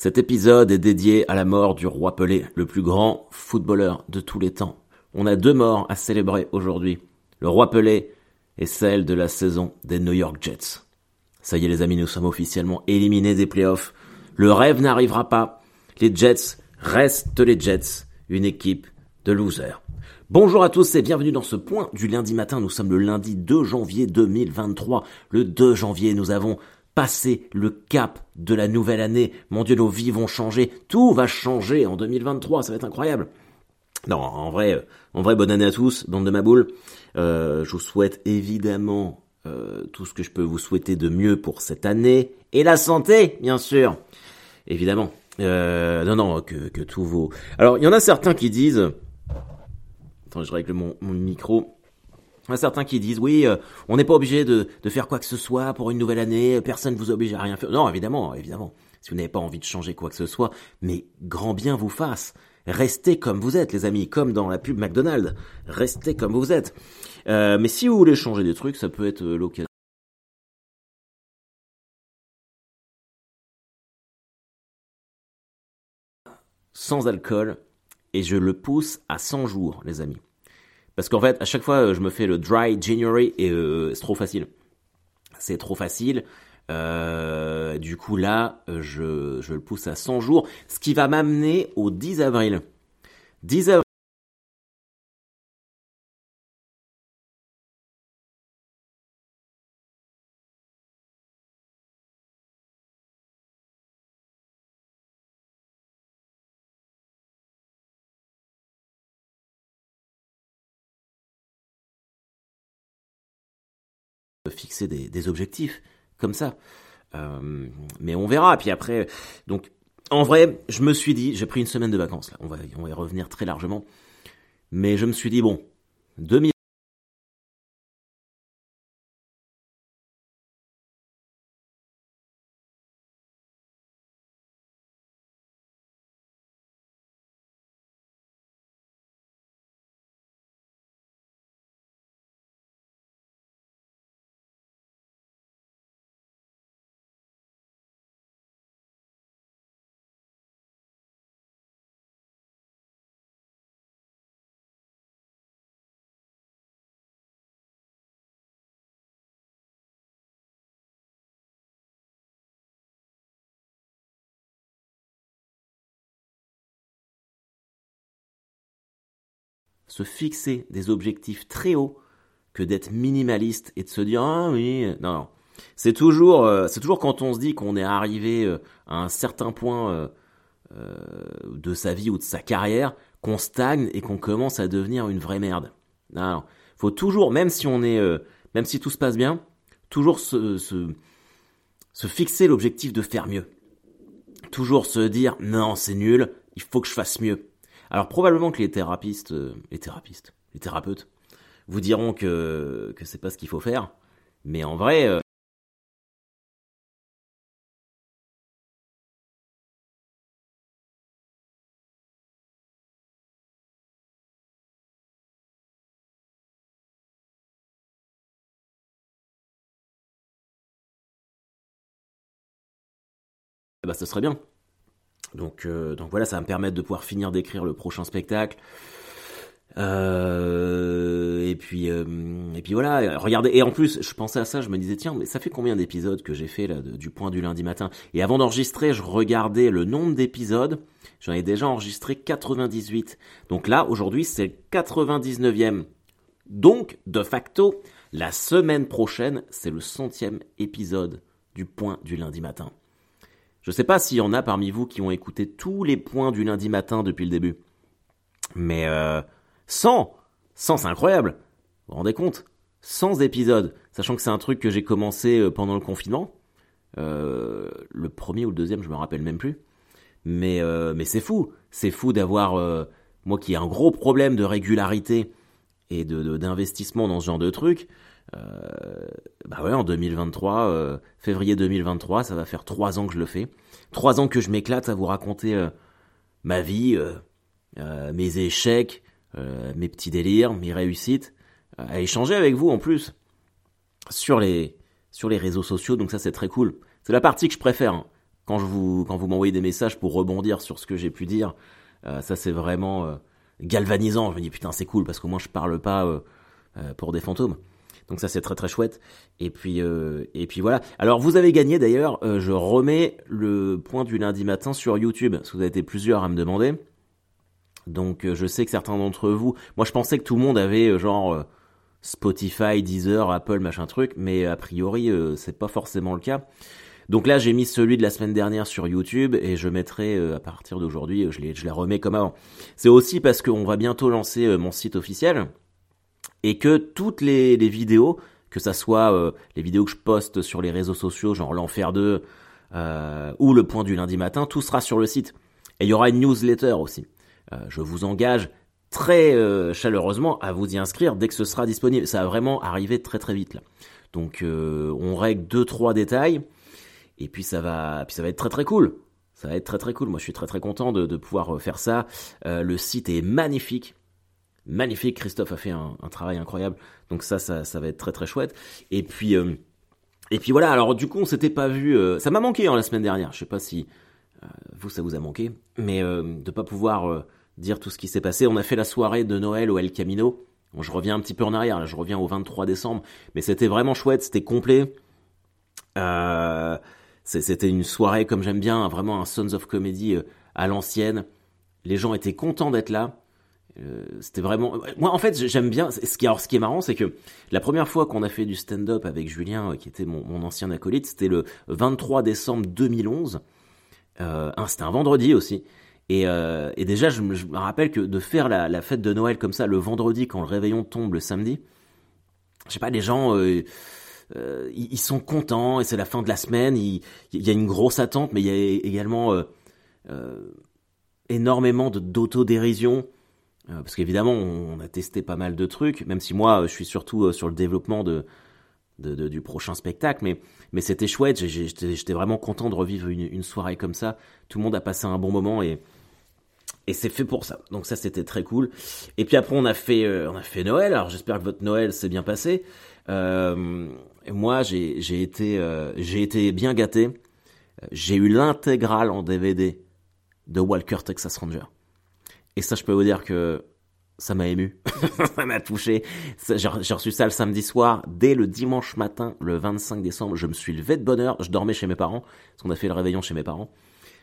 Cet épisode est dédié à la mort du roi Pelé, le plus grand footballeur de tous les temps. On a deux morts à célébrer aujourd'hui. Le roi Pelé et celle de la saison des New York Jets. Ça y est les amis, nous sommes officiellement éliminés des playoffs. Le rêve n'arrivera pas. Les Jets restent les Jets, une équipe de losers. Bonjour à tous et bienvenue dans ce point du lundi matin. Nous sommes le lundi 2 janvier 2023. Le 2 janvier, nous avons passer le cap de la nouvelle année. Mon Dieu, nos vies vont changer. Tout va changer en 2023. Ça va être incroyable. Non, en vrai, euh, en vrai, bonne année à tous, bande de ma boule. Euh, je vous souhaite évidemment euh, tout ce que je peux vous souhaiter de mieux pour cette année. Et la santé, bien sûr. Évidemment. non, non, que, que tous vos... Alors, il y en a certains qui disent... Attends, je règle mon micro. Il y a certains qui disent oui, euh, on n'est pas obligé de, faire quoi que ce soit pour une nouvelle année, personne ne vous oblige à rien faire. Non, évidemment, évidemment. Si vous n'avez pas envie de changer quoi que ce soit, mais grand bien vous fasse. Restez comme vous êtes, les amis, comme dans la pub McDonald's. Restez comme vous êtes. Euh, mais si vous voulez changer des trucs, ça peut être euh, l'occasion. Sans alcool, et je le pousse à 100 jours, les amis. Parce qu'en fait, à chaque fois, euh, je me fais le dry January et euh, c'est trop facile. C'est trop facile. Euh, du coup, là, je, je le pousse à 100 jours, ce qui va m'amener au 10 avril. 10 avril. Fixer des, objectifs comme ça. Euh, mais on verra. Puis après, donc en vrai, je me suis dit, j'ai pris une semaine de vacances. On va, on va y revenir très largement. Mais je me suis dit bon, 2000 se fixer des objectifs très hauts que d'être minimaliste et de se dire ah oui non non. C'est toujours euh, c'est toujours quand on se dit qu'on est arrivé euh, à un certain point euh, de sa vie ou de sa carrière qu'on stagne et qu'on commence à devenir une vraie merde. Non, non. faut toujours même si on est même si tout se passe bien toujours se, se, se fixer l'objectif de faire mieux. Toujours se dire non c'est nul il faut que je fasse mieux alors probablement que les thérapistes, euh, les thérapistes, les thérapeutes, vous diront que que c'est pas ce qu'il faut faire, mais en vrai. Euh, bah ce serait bien. Donc, euh, donc voilà, ça va me permettre de pouvoir finir d'écrire le prochain spectacle. Euh, et puis euh, et puis voilà, regardez. Et en plus, je pensais à ça, je me disais tiens, mais ça fait combien d'épisodes que j'ai fait là du point du lundi matin? Et avant d'enregistrer, je regardais le nombre d'épisodes. J'en ai déjà enregistré 98. Donc là, aujourd'hui, c'est le 99e. Donc, de facto, la semaine prochaine, c'est le centième épisode du point du lundi matin. Je ne sais pas s'il y en a parmi vous qui ont écouté tous les points du lundi matin depuis le début. Mais euh, 100 100 c'est incroyable Vous vous rendez compte? 100 épisodes, sachant que c'est un truc que j'ai commencé euh, pendant le confinement. Euh, le premier ou le deuxième, je me rappelle même plus. Mais, euh, mais c'est fou, c'est fou d'avoir, moi qui ai un gros problème de régularité et de d'investissement dans ce genre de truc, bah ouais, en 2023, euh, février 2023, ça va faire trois ans que je le fais. Trois ans que je m'éclate à vous raconter euh, ma vie, mes échecs, mes petits délires, mes réussites, à échanger avec vous en plus sur les sur les réseaux sociaux. Donc ça c'est très cool. C'est la partie que je préfère. Hein. quand je vous quand vous m'envoyez des messages pour rebondir sur ce que j'ai pu dire, ça c'est vraiment galvanisant. Je me dis putain c'est cool parce qu'au moins je parle pas pour des fantômes. Donc ça c'est très très chouette. Et puis euh, et puis voilà. Alors vous avez gagné d'ailleurs. Euh, je remets le point du lundi matin sur YouTube. Parce que vous avez été plusieurs à me demander. Donc euh, je sais que certains d'entre vous. Moi je pensais que tout le monde avait genre Spotify, Deezer, Apple, machin truc. Mais a priori c'est pas forcément le cas. Donc là j'ai mis celui de la semaine dernière sur YouTube et je mettrai à partir d'aujourd'hui. Je les remets comme avant. C'est aussi parce qu'on va bientôt lancer mon site officiel et que toutes les, vidéos, que ça soit euh, les vidéos que je poste sur les réseaux sociaux, genre l'enfer 2 euh, ou le point du lundi matin, tout sera sur le site. Et il y aura une newsletter aussi. Euh, je vous engage très chaleureusement à vous y inscrire dès que ce sera disponible. Ça va vraiment arriver très très vite là. Donc on règle deux trois détails et puis ça va puis ça va être très très cool. Ça va être très très cool. Moi je suis très très content de, de pouvoir faire ça. le site est magnifique magnifique. Christophe a fait un, travail incroyable. Donc ça, ça, va être très très chouette. Et puis, euh, et puis voilà. Alors du coup, on s'était pas vu. Euh, ça m'a manqué hein, la semaine dernière. Je sais pas si euh, vous ça vous a manqué, mais de pas pouvoir dire tout ce qui s'est passé. On a fait la soirée de Noël au El Camino. Je reviens un petit peu en arrière. Là, je reviens au 23 décembre, mais c'était vraiment chouette. C'était complet. c'était une soirée comme j'aime bien, vraiment un Sons of Comedy à l'ancienne. Les gens étaient contents d'être là. Euh, c'était vraiment moi en fait j'aime bien ce qui alors ce qui est marrant c'est que la première fois qu'on a fait du stand-up avec Julien euh, qui était mon, ancien acolyte c'était le 23 décembre 2011 euh, c'était un vendredi aussi. Et, euh, déjà je, me rappelle que de faire la, fête de Noël comme ça le vendredi quand le réveillon tombe le samedi je sais pas les gens ils, sont contents et c'est la fin de la semaine il, il, y a une grosse attente mais il y a également énormément d'autodérision parce qu'évidemment, on a testé pas mal de trucs, même si moi, je suis surtout euh, sur le développement de, de, du prochain spectacle, mais, mais c'était chouette, j'étais vraiment content de revivre une, une, soirée comme ça. Tout le monde a passé un bon moment et, et c'est fait pour ça. Donc ça, c'était très cool. Et puis après, on a fait, euh, on a fait Noël. Alors j'espère que votre Noël s'est bien passé. Euh, moi, j'ai été, j'ai été bien gâté. J'ai eu l'intégrale en DVD de Walker Texas Ranger. Et ça, je peux vous dire que ça m'a ému, ça m'a touché. J'ai reçu ça le samedi soir. Dès le dimanche matin, le 25 décembre, je me suis levé de bonne heure. Je dormais chez mes parents, parce qu'on a fait le réveillon chez mes parents.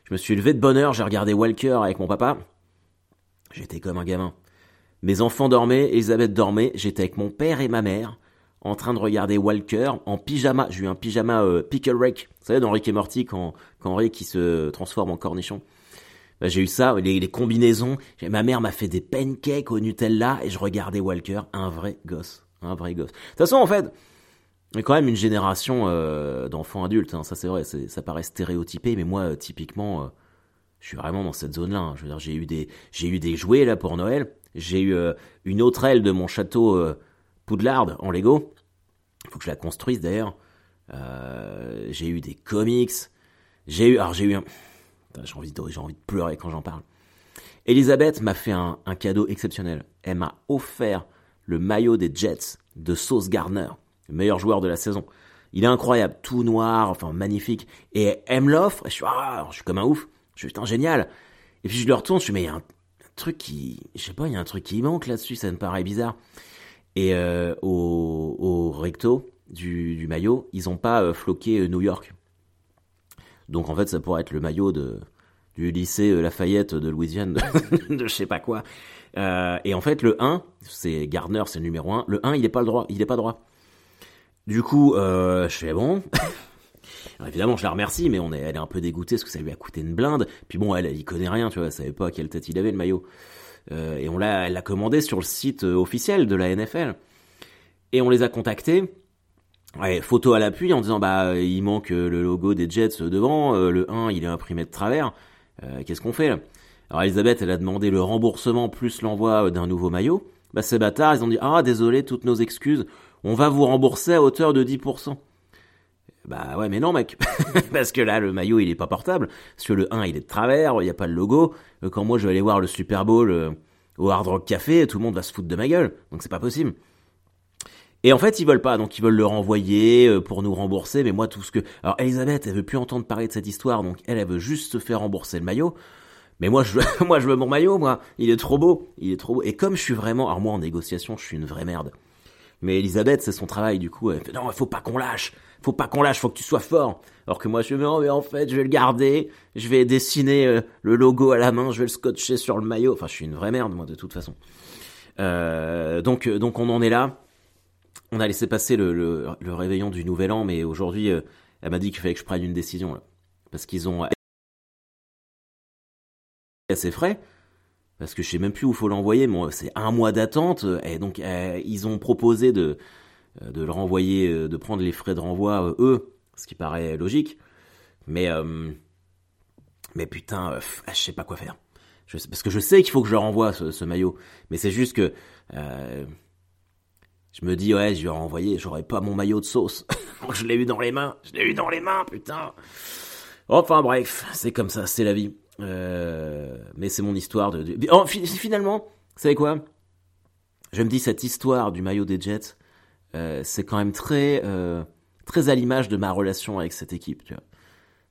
Je me suis levé de bonne heure, j'ai regardé Walker avec mon papa. J'étais comme un gamin. Mes enfants dormaient, Elisabeth dormait, j'étais avec mon père et ma mère, en train de regarder Walker en pyjama. J'ai eu un pyjama euh, Pickle Rick. Vous savez, dans Rick et Morty, quand, quand Rick il se transforme en cornichon. Bah, j'ai eu ça, les, les combinaisons. Ma mère m'a fait des pancakes au Nutella et je regardais Walker, un vrai gosse, un vrai gosse. De toute façon, en fait, il y a quand même une génération euh, d'enfants adultes. Hein, ça, c'est vrai, ça paraît stéréotypé, mais moi, euh, typiquement, euh, je suis vraiment dans cette zone-là. Hein. Je veux dire, j'ai eu des, j'ai eu des jouets là pour Noël. J'ai eu une autre aile de mon château Poudlard en Lego. Il faut que je la construise d'ailleurs. j'ai eu des comics. J'ai eu, alors j'ai eu un j'ai envie, de, j'ai envie de pleurer quand j'en parle. Elisabeth m'a fait un, cadeau exceptionnel. Elle m'a offert le maillot des Jets de Sauce Gardner, le meilleur joueur de la saison. Il est incroyable, tout noir, enfin magnifique. Et elle me l'offre, et je suis, ah, je suis comme un ouf. Je suis, génial. Et puis je le retourne, je suis, mais il y a un, truc qui, je sais pas, il y a un truc qui manque là-dessus, ça me paraît bizarre. Et euh, au, recto du, du maillot, ils ont pas euh, floqué euh, New York. Donc en fait, ça pourrait être le maillot de du lycée euh, Lafayette de Louisiane, de, de je sais pas quoi. Euh, et en fait, le 1, c'est Gardner, c'est le numéro 1. Le 1, il est pas le droit, il est pas droit. Du coup, euh, je fais bon. Évidemment, je la remercie, mais on est, elle est un peu dégoûtée parce que ça lui a coûté une blinde. Puis bon, elle, elle y connaît rien, tu vois, elle savait pas à quelle tête il avait le maillot. Et on l'a, elle l'a commandé sur le site officiel de la NFL. Et on les a contactés. Ouais, photo à l'appui en disant bah il manque euh, le logo des Jets devant, euh, le 1 il est imprimé de travers. Euh, qu'est-ce qu'on fait là? Alors Elisabeth elle a demandé le remboursement plus l'envoi d'un nouveau maillot. Bah ces bâtards ils ont dit ah désolé toutes nos excuses, on va vous rembourser à hauteur de 10%. Bah ouais mais non mec, parce que là le maillot il est pas portable, parce que le 1 il est de travers, il y a pas le logo. Quand moi je vais aller voir le Super Bowl au Hard Rock Café, tout le monde va se foutre de ma gueule, donc c'est pas possible. Et en fait, ils veulent pas, donc ils veulent le renvoyer euh, pour nous rembourser. Mais moi, tout ce que... Alors, Elisabeth, elle veut plus entendre parler de cette histoire, donc elle, elle veut juste se faire rembourser le maillot. Mais moi, je moi, je veux mon maillot, moi. Il est trop beau, il est trop beau. Et comme je suis vraiment... Alors moi, en négociation, je suis une vraie merde. Mais Elisabeth, c'est son travail, du coup, elle fait, non, faut pas qu'on lâche. Faut pas qu'on lâche, faut que tu sois fort. Alors que moi, je me non, mais en fait, je vais le garder. Je vais dessiner euh, le logo à la main, je vais le scotcher sur le maillot. Enfin, je suis une vraie merde, moi, de toute façon. Euh, donc, donc on en est là on a laissé passer le, réveillon du Nouvel An, mais aujourd'hui, euh, elle m'a dit qu'il fallait que je prenne une décision parce qu'ils ont assez frais, parce que je sais même plus où faut l'envoyer. C'est un mois d'attente, et donc euh, ils ont proposé de euh, le renvoyer, de prendre les frais de renvoi eux, ce qui paraît logique, mais mais putain, je sais pas quoi faire. Parce que je sais qu'il faut que je renvoie ce, ce maillot, mais c'est juste que je me dis, ouais, je vais renvoyer, j'aurais pas mon maillot de sauce. je l'ai eu dans les mains, je l'ai eu dans les mains, putain. Enfin bref, c'est comme ça, c'est la vie. Euh, mais c'est mon histoire de... Oh, finalement, vous savez quoi? Je me dis, cette histoire du maillot des Jets, euh, c'est quand même très, euh, très à l'image de ma relation avec cette équipe, tu vois.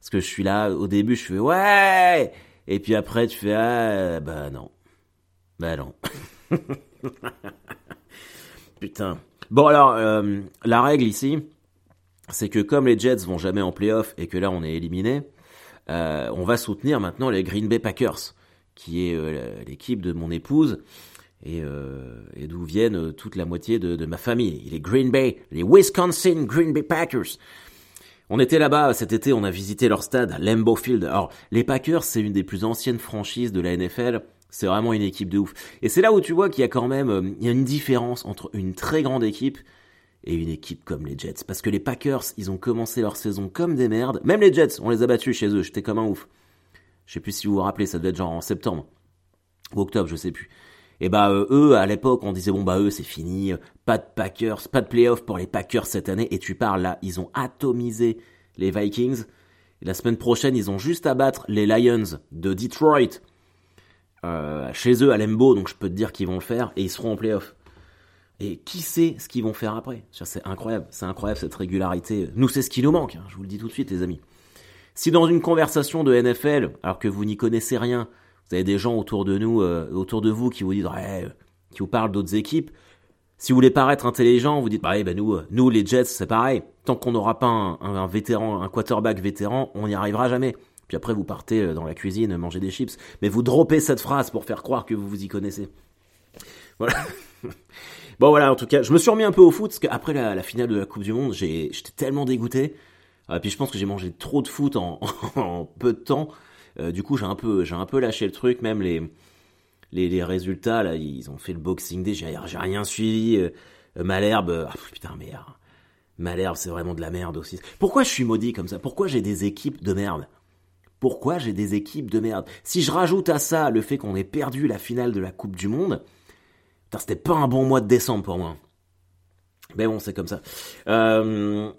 Parce que je suis là, au début, je fais, ouais Et puis après, tu fais, ah, bah non. Bah non. Putain. Bon alors, euh, la règle ici, c'est que comme les Jets vont jamais en playoff et que là on est éliminé, euh, on va soutenir maintenant les Green Bay Packers, qui est euh, l'équipe de mon épouse et, d'où viennent toute la moitié de, de, ma famille. Les Green Bay, les Wisconsin Green Bay Packers. On était là-bas cet été, on a visité leur stade, Lambeau Field. Alors, les Packers, c'est une des plus anciennes franchises de la NFL. C'est vraiment une équipe de ouf. Et c'est là où tu vois qu'il y a quand même euh, il y a une différence entre une très grande équipe et une équipe comme les Jets. Parce que les Packers, ils ont commencé leur saison comme des merdes. Même les Jets, on les a battus chez eux. J'étais comme un ouf. Je sais plus si vous vous rappelez, ça devait être genre en septembre ou octobre, je sais plus. Et bah euh, eux, à l'époque, on disait bon bah eux c'est fini, pas de Packers, pas de playoffs pour les Packers cette année. Et tu parles là, ils ont atomisé les Vikings. La semaine prochaine, ils ont juste à battre les Lions de Detroit euh, chez eux à Lembo, donc je peux te dire qu'ils vont le faire et ils seront en playoff. Et qui sait ce qu'ils vont faire après? C'est incroyable, c'est incroyable cette régularité. Nous, c'est ce qui nous manque, hein, je vous le dis tout de suite, les amis. Si dans une conversation de NFL, alors que vous n'y connaissez rien, vous avez des gens autour de nous, euh, autour de vous, qui vous disent, qui vous parlent d'autres équipes, si vous voulez paraître intelligent, vous dites, bah, bah nous, nous les Jets, c'est pareil. Tant qu'on n'aura pas un, vétéran, un quarterback vétéran, on n'y arrivera jamais. Puis après, vous partez euh, dans la cuisine manger des chips. Mais vous droppez cette phrase pour faire croire que vous vous y connaissez. Voilà. bon, voilà, en tout cas, je me suis remis un peu au foot parce qu'après la, finale de la Coupe du Monde, j'étais tellement dégoûté. Et ah, puis je pense que j'ai mangé trop de foot en, peu de temps. Euh, du coup, j'ai un peu, un peu lâché le truc. Même les, les, résultats, là, ils ont fait le Boxing Day. J'ai, rien suivi. Euh, Malherbe, ah, putain, merde. Malherbe, c'est vraiment de la merde aussi. Pourquoi je suis maudit comme ça? Pourquoi j'ai des équipes de merde? Pourquoi j'ai des équipes de merde Si je rajoute à ça le fait qu'on ait perdu la finale de la Coupe du Monde, c'était pas un bon mois de décembre pour moi. Mais bon, c'est comme ça. Euh,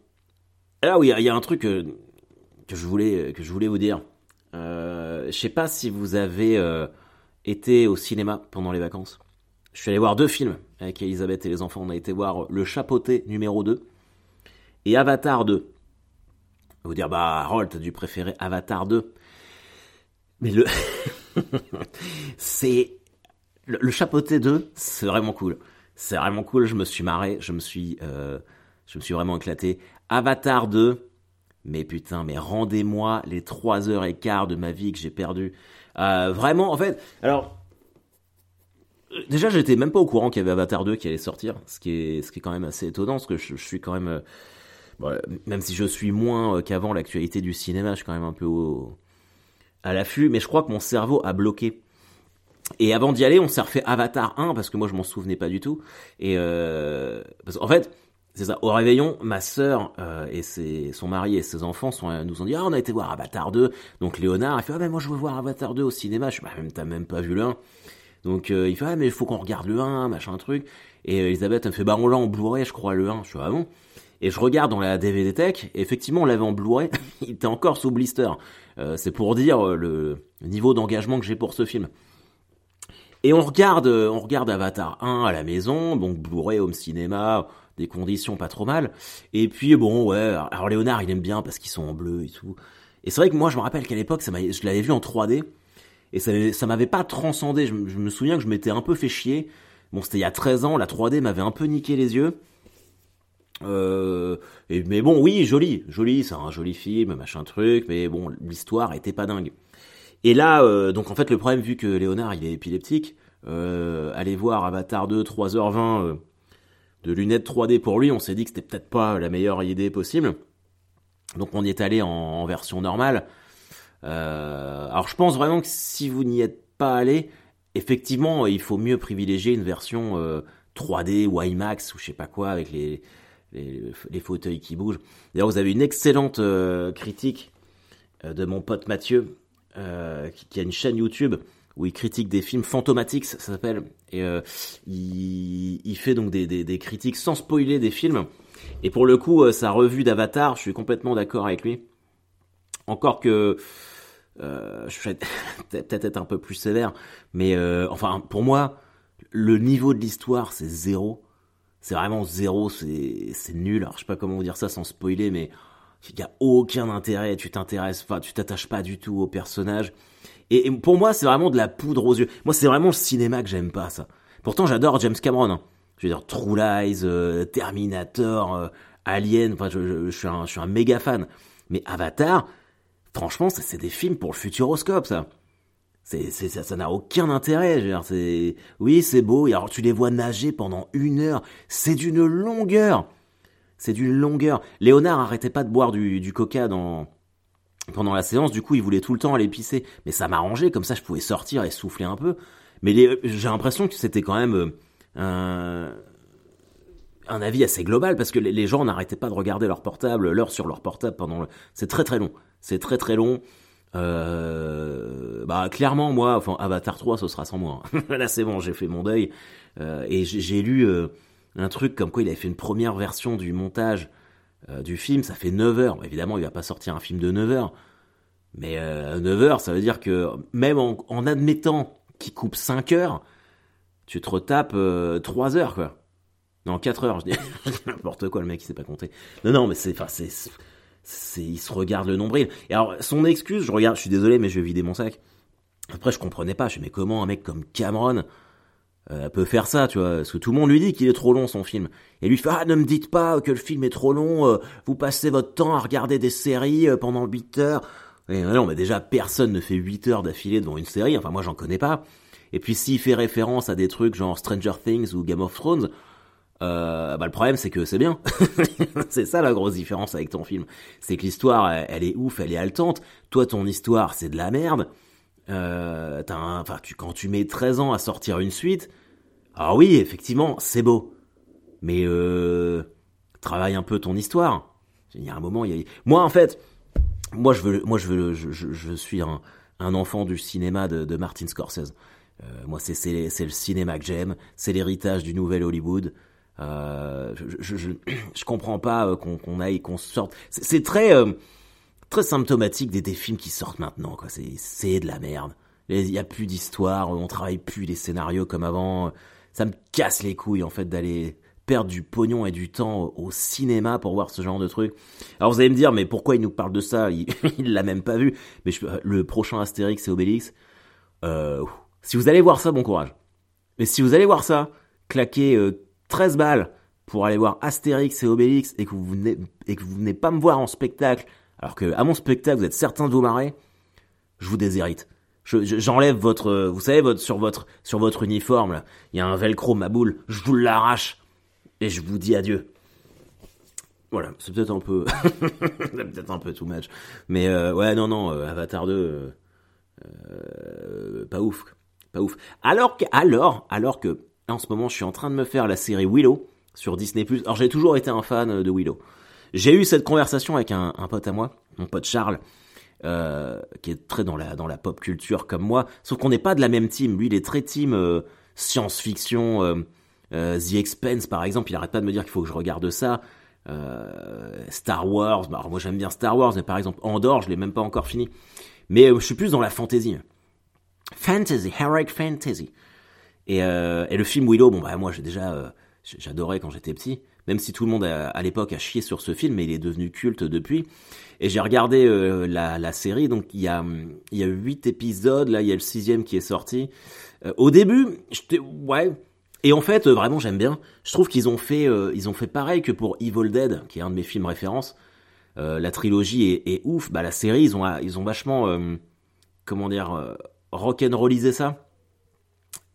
là, oui, il y a un truc que, je voulais que je voulais vous dire. Euh, je sais pas si vous avez euh, été au cinéma pendant les vacances. Je suis allé voir deux films avec Elisabeth et les enfants. On a été voir Le Chapeauté numéro 2 et Avatar 2 vous dire, bah, Harold, t'as dû préférer Avatar 2. Mais le. c'est. Le, le, chapeauté 2, c'est vraiment cool. C'est vraiment cool, je me suis marré, je me suis. Euh, je me suis vraiment éclaté. Avatar 2, mais putain, mais rendez-moi les 3 heures et quart de ma vie que j'ai perdu. Euh, vraiment, en fait, alors. Déjà, j'étais même pas au courant qu'il y avait Avatar 2 qui allait sortir, ce qui est, ce qui est quand même assez étonnant, parce que je suis quand même. Euh, même si je suis moins euh, qu'avant l'actualité du cinéma, je suis quand même un peu à l'affût, mais je crois que mon cerveau a bloqué. Et avant d'y aller, on s'est refait Avatar 1 parce que moi je m'en souvenais pas du tout. Et euh, parce en fait, c'est ça. Au réveillon, ma sœur euh, et son mari et ses enfants sont, nous ont dit ah on a été voir Avatar 2. Donc Léonard il fait ah mais moi je veux voir Avatar 2 au cinéma. Je suis bah même t'as même pas vu le 1. Donc euh, il fait ah mais il faut qu'on regarde le 1 machin truc. Et Elisabeth elle me fait bah on l'a en Blu-ray je crois le 1. Je suis ah. Et je regarde dans la DVD Tech, et effectivement, on l'avait en Blu-ray, il était encore sous blister. Euh, c'est pour dire euh, le niveau d'engagement que j'ai pour ce film. Et on regarde, euh, on regarde Avatar 1 à la maison, donc Blu-ray, home cinéma, des conditions pas trop mal. Et puis bon, ouais, alors Léonard, il aime bien parce qu'ils sont en bleu et tout. Et c'est vrai que moi, je me rappelle qu'à l'époque, je l'avais vu en 3D et ça, ça m'avait pas transcendé. Je, me souviens que je m'étais un peu fait chier. Bon, c'était il y a 13 ans, la 3D m'avait un peu niqué les yeux. Euh, mais bon, oui, joli, joli, c'est un joli film, machin truc, mais bon, l'histoire était pas dingue. Et là, euh, donc en fait, le problème, vu que Léonard, il est épileptique, euh, aller voir Avatar 2, 3h20 euh, de lunettes 3D pour lui, on s'est dit que c'était peut-être pas la meilleure idée possible. Donc on y est allé en, version normale. Euh, alors je pense vraiment que si vous n'y êtes pas allé, effectivement, il faut mieux privilégier une version 3D ou IMAX ou je sais pas quoi avec les, les, fauteuils qui bougent. D'ailleurs, vous avez une excellente critique de mon pote Mathieu, qui, a une chaîne YouTube où il critique des films fantomatiques, ça s'appelle, et euh, il, fait donc des, critiques sans spoiler des films. Et pour le coup, euh, sa revue d'Avatar, je suis complètement d'accord avec lui. Encore que euh, je vais peut-être être un peu plus sévère, mais euh, enfin pour moi, le niveau de l'histoire c'est zéro. C'est vraiment zéro, c'est nul. Alors je sais pas comment vous dire ça sans spoiler, mais il y a aucun intérêt. Tu t'intéresses pas, tu t'attaches pas du tout au personnage. Et, pour moi, c'est vraiment de la poudre aux yeux. Moi, c'est vraiment le cinéma que j'aime pas, ça. Pourtant, j'adore James Cameron. Hein. Je veux dire, True Lies, euh, Terminator, euh, Alien. Enfin, je, suis un, je suis un méga fan. Mais Avatar, franchement, c'est des films pour le futuroscope, ça. C'est, c'est, ça, n'a aucun intérêt. C'est, oui, c'est beau. Et alors, tu les vois nager pendant une heure. C'est d'une longueur. C'est d'une longueur. Léonard arrêtait pas de boire du, coca pendant la séance, du coup, il voulait tout le temps aller pisser. Mais ça m'arrangeait, comme ça, je pouvais sortir et souffler un peu. Mais j'ai l'impression que c'était quand même euh, un, avis assez global, parce que les, gens n'arrêtaient pas de regarder leur portable, l'heure sur leur portable pendant le... C'est très très long. C'est très très long. Euh, bah clairement moi, enfin Avatar 3 ce sera sans moi. Hein. Là c'est bon, j'ai fait mon deuil euh, et j'ai lu euh, un truc comme quoi il avait fait une première version du montage du film, ça fait 9 heures. Évidemment, il va pas sortir un film de 9 heures. Mais 9 euh, heures, ça veut dire que même en, admettant qu'il coupe 5 heures, tu te retapes 3 euh, heures, quoi. Non, 4 heures, je dis. N'importe quoi, le mec, il sait pas compter. Non, non, mais c'est, enfin, c'est, c'est, il se regarde le nombril. Et alors, son excuse, je regarde, je suis désolé, mais je vais vider mon sac. Après, je comprenais pas. Je me mais comment un mec comme Cameron, euh, peut faire ça, tu vois, parce que tout le monde lui dit qu'il est trop long son film. Et lui fait ah ne me dites pas que le film est trop long, euh, vous passez votre temps à regarder des séries euh, pendant 8 heures. Et non, mais déjà personne ne fait 8 heures d'affilée devant une série, enfin moi j'en connais pas. Et puis s'il fait référence à des trucs genre Stranger Things ou Game of Thrones, euh, bah le problème c'est que c'est bien. c'est ça la grosse différence avec ton film, c'est que l'histoire elle, est ouf, elle est haletante. Toi ton histoire c'est de la merde. Euh, tu, quand tu mets 13 ans à sortir une suite, ah oui, effectivement, c'est beau. Mais euh, travaille un peu ton histoire. Il y a un moment, il y a... moi en fait, moi je veux, moi je veux, je, je, suis un, un, enfant du cinéma de, de Martin Scorsese. Euh, moi, c'est le cinéma que j'aime, c'est l'héritage du nouvel Hollywood. Euh, je, je, je, comprends pas euh, qu'on qu'on aille, qu'on sorte. C'est très euh, très symptomatique des, des films qui sortent maintenant. Quoi. C'est, de la merde. Il y a plus d'histoire, on travaille plus les scénarios comme avant. Ça me casse les couilles en fait d'aller perdre du pognon et du temps au cinéma pour voir ce genre de truc. Alors vous allez me dire, mais pourquoi il nous parle de ça? Il, l'a même pas vu. Mais je, le prochain Astérix et Obélix, euh, si vous allez voir ça, bon courage. Mais si vous allez voir ça, claquer euh, 13 balles pour aller voir Astérix et Obélix et que vous venez, et que vous venez pas me voir en spectacle alors que à mon spectacle, vous êtes certain de vous marrer, je vous déshérite. J'enlève votre, vous savez, votre, sur votre, sur votre uniforme, il y a un velcro, ma boule, je vous l'arrache, et je vous dis adieu. Voilà, c'est peut-être un peu, peut-être un peu too much. Mais euh, ouais, non, non, euh, Avatar 2, euh, euh, pas ouf, pas ouf. Alors que, alors, alors que, en ce moment, je suis en train de me faire la série Willow sur Disney+. Alors j'ai toujours été un fan de Willow. J'ai eu cette conversation avec un, pote à moi, mon pote Charles, euh, qui est très dans la dans la pop culture comme moi, sauf qu'on n'est pas de la même team. Lui, il est très team euh, science-fiction, euh, The Expense par exemple. Il arrête pas de me dire qu'il faut que je regarde ça. Star Wars, bah, alors moi j'aime bien Star Wars, mais par exemple Andorre, je l'ai même pas encore fini. Mais je suis plus dans la fantasy. Fantasy, heroic fantasy. Et, et le film Willow, bon bah moi j'ai déjà j'adorais quand j'étais petit, même si tout le monde à l'époque a chié sur ce film, mais il est devenu culte depuis. Et j'ai regardé euh, la, série, donc il y a il y a huit épisodes, là il y a le sixième qui est sorti. Euh, au début, j'étais ouais. Et en fait, vraiment j'aime bien. Je trouve qu'ils ont fait ils ont fait pareil que pour Evil Dead, qui est un de mes films références. la trilogie est, est, ouf. Bah la série, ils ont ils ont vachement comment dire rock'n'rollisé ça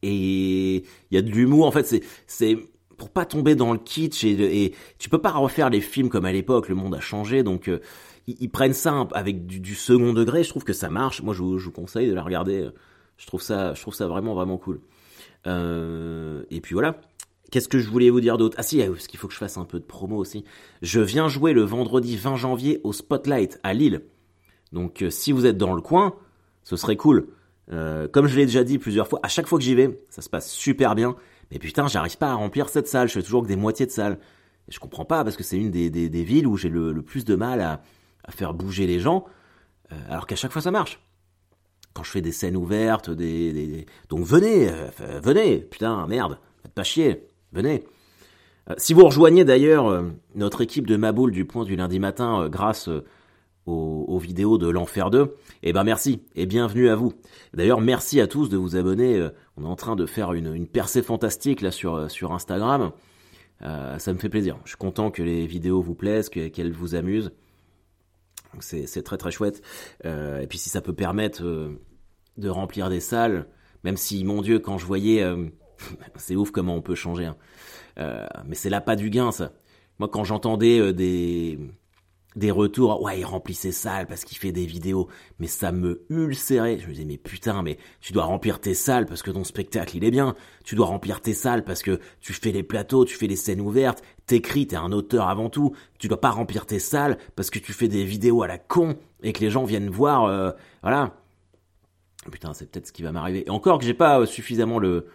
et il y a de l'humour en fait c'est c'est pour pas tomber dans le kitsch et, et, tu peux pas refaire les films comme à l'époque le monde a changé donc euh, ils, prennent ça avec du, second degré je trouve que ça marche moi je vous, conseille de la regarder je trouve ça je trouve ça vraiment vraiment cool euh, et puis voilà Qu'est-ce que je voulais vous dire d'autre? Ah si, parce qu'il faut que je fasse un peu de promo aussi. Je viens jouer le vendredi 20 janvier au Spotlight à Lille. Donc euh, si vous êtes dans le coin, ce serait cool. Euh, comme je l'ai déjà dit plusieurs fois, à chaque fois que j'y vais, ça se passe super bien. Mais putain, j'arrive pas à remplir cette salle. Je fais toujours que des moitiés de salle. Et je comprends pas parce que c'est une des, des, villes où j'ai le, plus de mal à, faire bouger les gens, euh, alors qu'à chaque fois ça marche. Quand je fais des scènes ouvertes, des, des... donc venez, euh, venez, putain, merde, faites pas chier, venez. Si vous rejoignez d'ailleurs notre équipe de Maboule du point du lundi matin grâce aux, vidéos de l'Enfer 2, eh ben merci et bienvenue à vous. D'ailleurs, merci à tous de vous abonner. Euh, on est en train de faire une, percée fantastique là sur, euh, sur Instagram. Euh, ça me fait plaisir. Je suis content que les vidéos vous plaisent, qu'elles vous amusent. C'est très très chouette. et puis si ça peut permettre de remplir des salles, même si, mon Dieu, quand je voyais... c'est ouf comment on peut changer. Hein. mais c'est là pas du gain, ça. Moi, quand j'entendais des des retours, ouais, il remplit ses salles parce qu'il fait des vidéos, mais ça me ulcérait. Je me disais, mais putain, mais tu dois remplir tes salles parce que ton spectacle, il est bien. Tu dois remplir tes salles parce que tu fais les plateaux, tu fais les scènes ouvertes, t'écris, t'es un auteur avant tout. Tu dois pas remplir tes salles parce que tu fais des vidéos à la con et que les gens viennent voir, euh, voilà. Putain, c'est peut-être ce qui va m'arriver. Encore que j'ai pas euh, suffisamment le,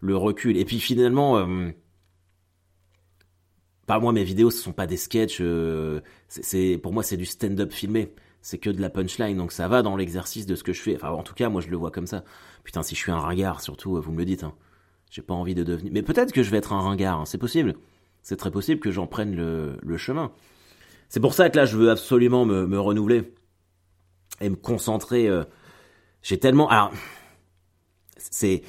le recul. Et puis finalement, euh, moi, mes vidéos, ce sont pas des sketchs. Euh, c'est pour moi, c'est du stand-up filmé. C'est que de la punchline, donc ça va dans l'exercice de ce que je fais. Enfin, en tout cas, moi, je le vois comme ça. Putain, si je suis un ringard, surtout, vous me le dites. Hein. J'ai pas envie de devenir. Mais peut-être que je vais être un ringard. Hein. C'est possible. C'est très possible que j'en prenne le, chemin. C'est pour ça que là, je veux absolument me, me renouveler et me concentrer. Euh... J'ai tellement. Alors, c'est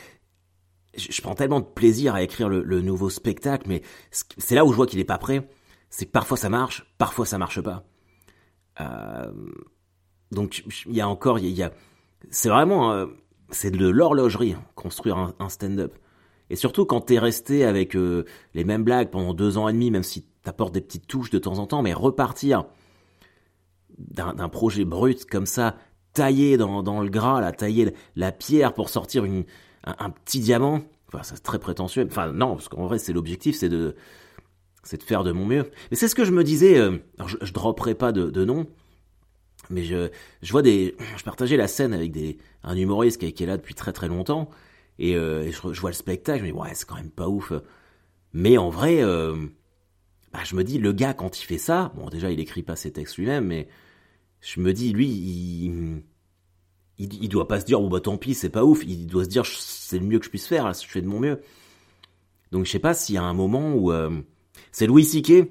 je, prends tellement de plaisir à écrire le, nouveau spectacle, mais c'est là où je vois qu'il est pas prêt. C'est que parfois ça marche, parfois ça marche pas. Euh, donc il y a encore, il y a, c'est vraiment, euh, c'est de l'horlogerie hein, construire un, stand-up. Et surtout quand t'es resté avec euh, les mêmes blagues pendant deux ans et demi, même si t'apportes des petites touches de temps en temps, mais repartir d'un projet brut comme ça, dans, dans le gras, là, tailler la pierre pour sortir une, un, petit diamant. Enfin, c'est très prétentieux. Enfin, non, parce qu'en vrai, c'est l'objectif, c'est de, c'est de faire de mon mieux. Mais c'est ce que je me disais. Euh, alors, je, je dropperai pas de, de nom, mais je, je vois des, je partageais la scène avec des, un humoriste qui, qui est là depuis très très longtemps, et, euh, je, je, vois le spectacle, je me dis ouais, c'est quand même pas ouf. Mais en vrai, euh, bah, je me dis le gars quand il fait ça, bon déjà il écrit pas ses textes lui-même, mais je me dis lui, il, il, il doit pas se dire, bon bah tant pis, c'est pas ouf. Il doit se dire, c'est le mieux que je puisse faire, je fais de mon mieux. Donc je sais pas s'il y a un moment où euh, c'est Louis C.K.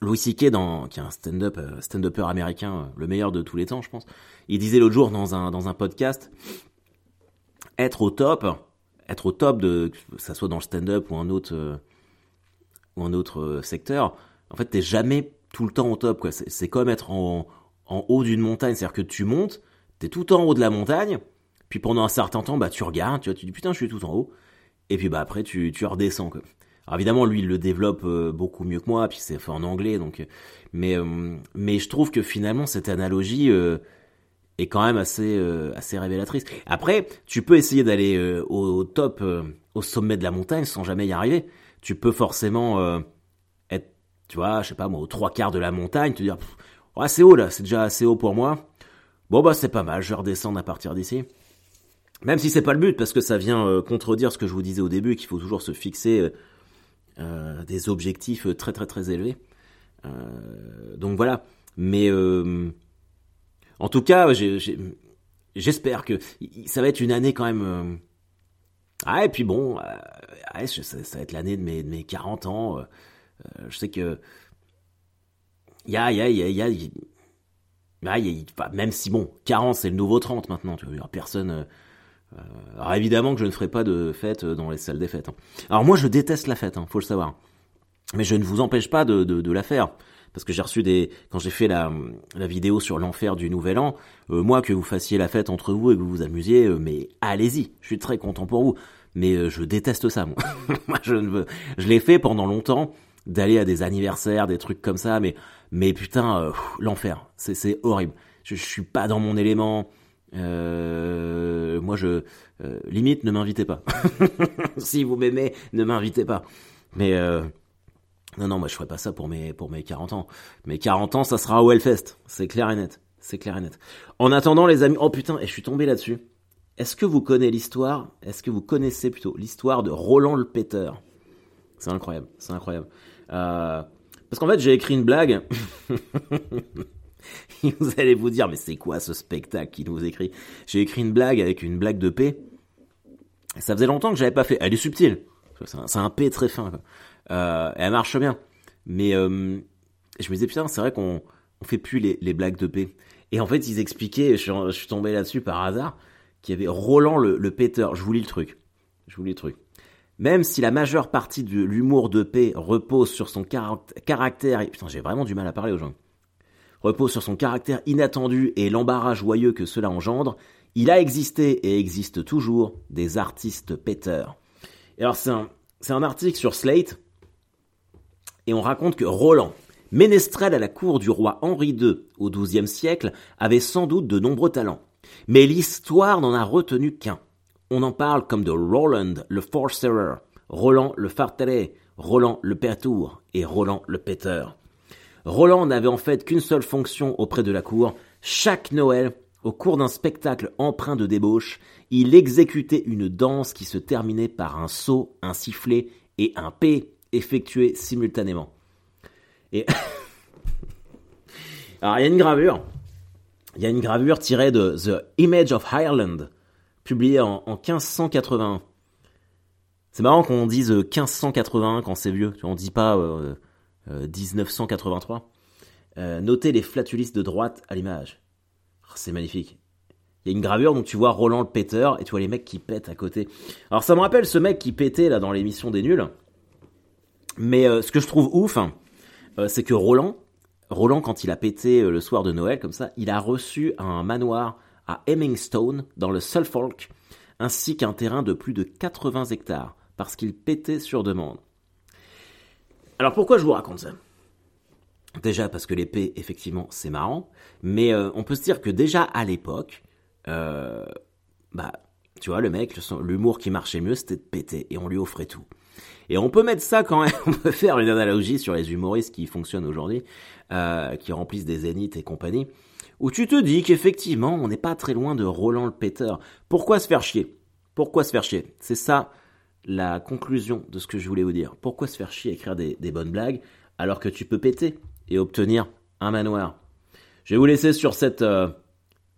Louis C.K. qui est un stand-up euh, stand-upper américain, euh, le meilleur de tous les temps, je pense. Il disait l'autre jour dans un dans un podcast, être au top, être au top de que ça soit dans le stand-up ou un autre ou un autre secteur. En fait, t'es jamais tout le temps au top, quoi. C'est comme être en, en haut d'une montagne, c'est-à-dire que tu montes, t'es tout en haut de la montagne, puis pendant un certain temps, bah tu regardes, tu vois, tu dis putain, je suis tout en haut, et puis bah après tu, tu redescends. Quoi. Alors évidemment, lui, il le développe euh, beaucoup mieux que moi, puis c'est fait en anglais, donc. Euh, mais euh, mais je trouve que finalement cette analogie est quand même assez assez révélatrice. Après, tu peux essayer d'aller au, top, au sommet de la montagne sans jamais y arriver. Tu peux forcément être, tu vois, je sais pas moi, aux trois quarts de la montagne, te dire, ouais, c'est haut là, c'est déjà assez haut pour moi. Bon bah c'est pas mal, je vais redescendre à partir d'ici. Même si c'est pas le but, parce que ça vient euh, contredire ce que je vous disais au début, qu'il faut toujours se fixer euh, euh, des objectifs très très très élevés. donc voilà. Mais en tout cas, j'espère que ça va être une année quand même Ah, et puis bon, ça, va être l'année de mes, de mes 40 ans. Je sais que. Il y a, y a, a, y a même si bon, 40 c'est le nouveau 30 maintenant, tu vois, personne. alors évidemment que je ne ferai pas de fête dans les salles des fêtes. Hein. Alors moi je déteste la fête, hein, faut le savoir. Mais je ne vous empêche pas de, de, de la faire parce que j'ai reçu des quand j'ai fait la, la vidéo sur l'enfer du nouvel an euh, moi que vous fassiez la fête entre vous et que vous vous amusiez euh, mais allez-y je suis très content pour vous mais euh, je déteste ça moi, moi je ne veux je l'ai fait pendant longtemps d'aller à des anniversaires des trucs comme ça mais mais putain l'enfer c'est horrible je, je suis pas dans mon élément moi je limite ne m'invitez pas si vous m'aimez ne m'invitez pas mais non, non, moi je ferai pas ça pour mes, pour mes 40 ans. Mes 40 ans, ça sera au Hellfest. C'est clair et net. C'est clair et net. En attendant, les amis, oh putain, et je suis tombé là-dessus. Est-ce que vous connaissez l'histoire, est-ce que vous connaissez plutôt l'histoire de Roland le Péteur? C'est incroyable, c'est incroyable. Euh, parce qu'en fait, j'ai écrit une blague. vous allez vous dire, mais c'est quoi ce spectacle qui nous écrit? J'ai écrit une blague avec une blague de P. Ça faisait longtemps que j'avais pas fait. Elle est subtile. C'est un, un P très fin. Quoi. Euh, elle marche bien. Mais euh, je me disais, putain, c'est vrai qu'on on fait plus les, blagues de paix. Et en fait, ils expliquaient, je, suis tombé là-dessus par hasard, qu'il y avait Roland le, le péteur. Je vous lis le truc. Je vous lis le truc. Même si la majeure partie de l'humour de paix repose sur son caractère... J'ai vraiment du mal à parler aux gens. Repose sur son caractère inattendu et l'embarras joyeux que cela engendre, il a existé et existe toujours des artistes péteurs. Et alors c'est un, un article sur Slate et on raconte que Roland, ménestrel à la cour du roi Henri II au XIIe siècle, avait sans doute de nombreux talents. Mais l'histoire n'en a retenu qu'un. On en parle comme de Roland le Forcerer, Roland le Farteret, Roland le Pertour et Roland le Péteur. Roland n'avait en fait qu'une seule fonction auprès de la cour. Chaque Noël, au cours d'un spectacle empreint de débauche, il exécutait une danse qui se terminait par un saut, un sifflet et un P effectués simultanément. Et alors il y a une gravure, il y a une gravure tirée de The Image of Ireland, publiée en, 1581. C'est marrant qu'on dise 1581 quand c'est vieux, on dit pas 1983. Euh, euh, euh, notez les flatulistes de droite à l'image. Oh, c'est magnifique. Il y a une gravure, donc tu vois Roland le péteur, et tu vois les mecs qui pètent à côté. Alors ça me rappelle ce mec qui pétait là dans l'émission des nuls. Mais euh, ce que je trouve ouf, hein, euh, c'est que Roland, Roland, quand il a pété euh, le soir de Noël, comme ça, il a reçu un manoir à Hemmingstone, dans le Suffolk, ainsi qu'un terrain de plus de 80 hectares, parce qu'il pétait sur demande. Alors pourquoi je vous raconte ça? Déjà parce que l'épée, effectivement, c'est marrant, mais on peut se dire que déjà à l'époque, bah, tu vois, le mec, l'humour qui marchait mieux, c'était de péter, et on lui offrait tout. Et on peut mettre ça quand même, on peut faire une analogie sur les humoristes qui fonctionnent aujourd'hui, euh, qui remplissent des zéniths et compagnie, où tu te dis qu'effectivement, on n'est pas très loin de Roland le péteur. Pourquoi se faire chier? Pourquoi se faire chier? C'est ça la conclusion de ce que je voulais vous dire. Pourquoi se faire chier à écrire des, bonnes blagues alors que tu peux péter et obtenir un manoir? Je vais vous laisser sur cette... Euh,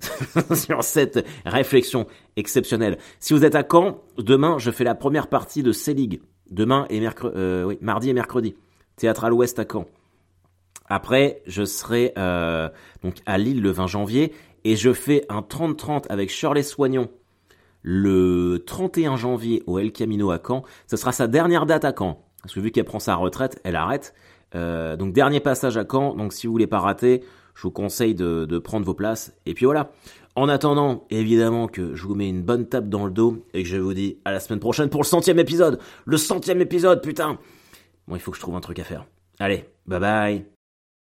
sur cette réflexion exceptionnelle. Si vous êtes à Caen, demain je fais la première partie de C-League. Demain et mercredi, euh, mardi et mercredi. Théâtre à l'Ouest à Caen. Après, je serai euh, à Lille le 20 janvier et je fais un 30-30 avec Shirley Soignon le 31 janvier au El Camino à Caen. Ce sera sa dernière date à Caen. Parce que vu qu'elle prend sa retraite, elle arrête. Euh, donc dernier passage à Caen. Donc si vous voulez pas rater, je vous conseille de, de prendre vos places. Et puis voilà. En attendant, évidemment que je vous mets une bonne tape dans le dos et que je vous dis à la semaine prochaine pour le centième épisode. Le centième épisode, putain Bon, il faut que je trouve un truc à faire. Allez, bye bye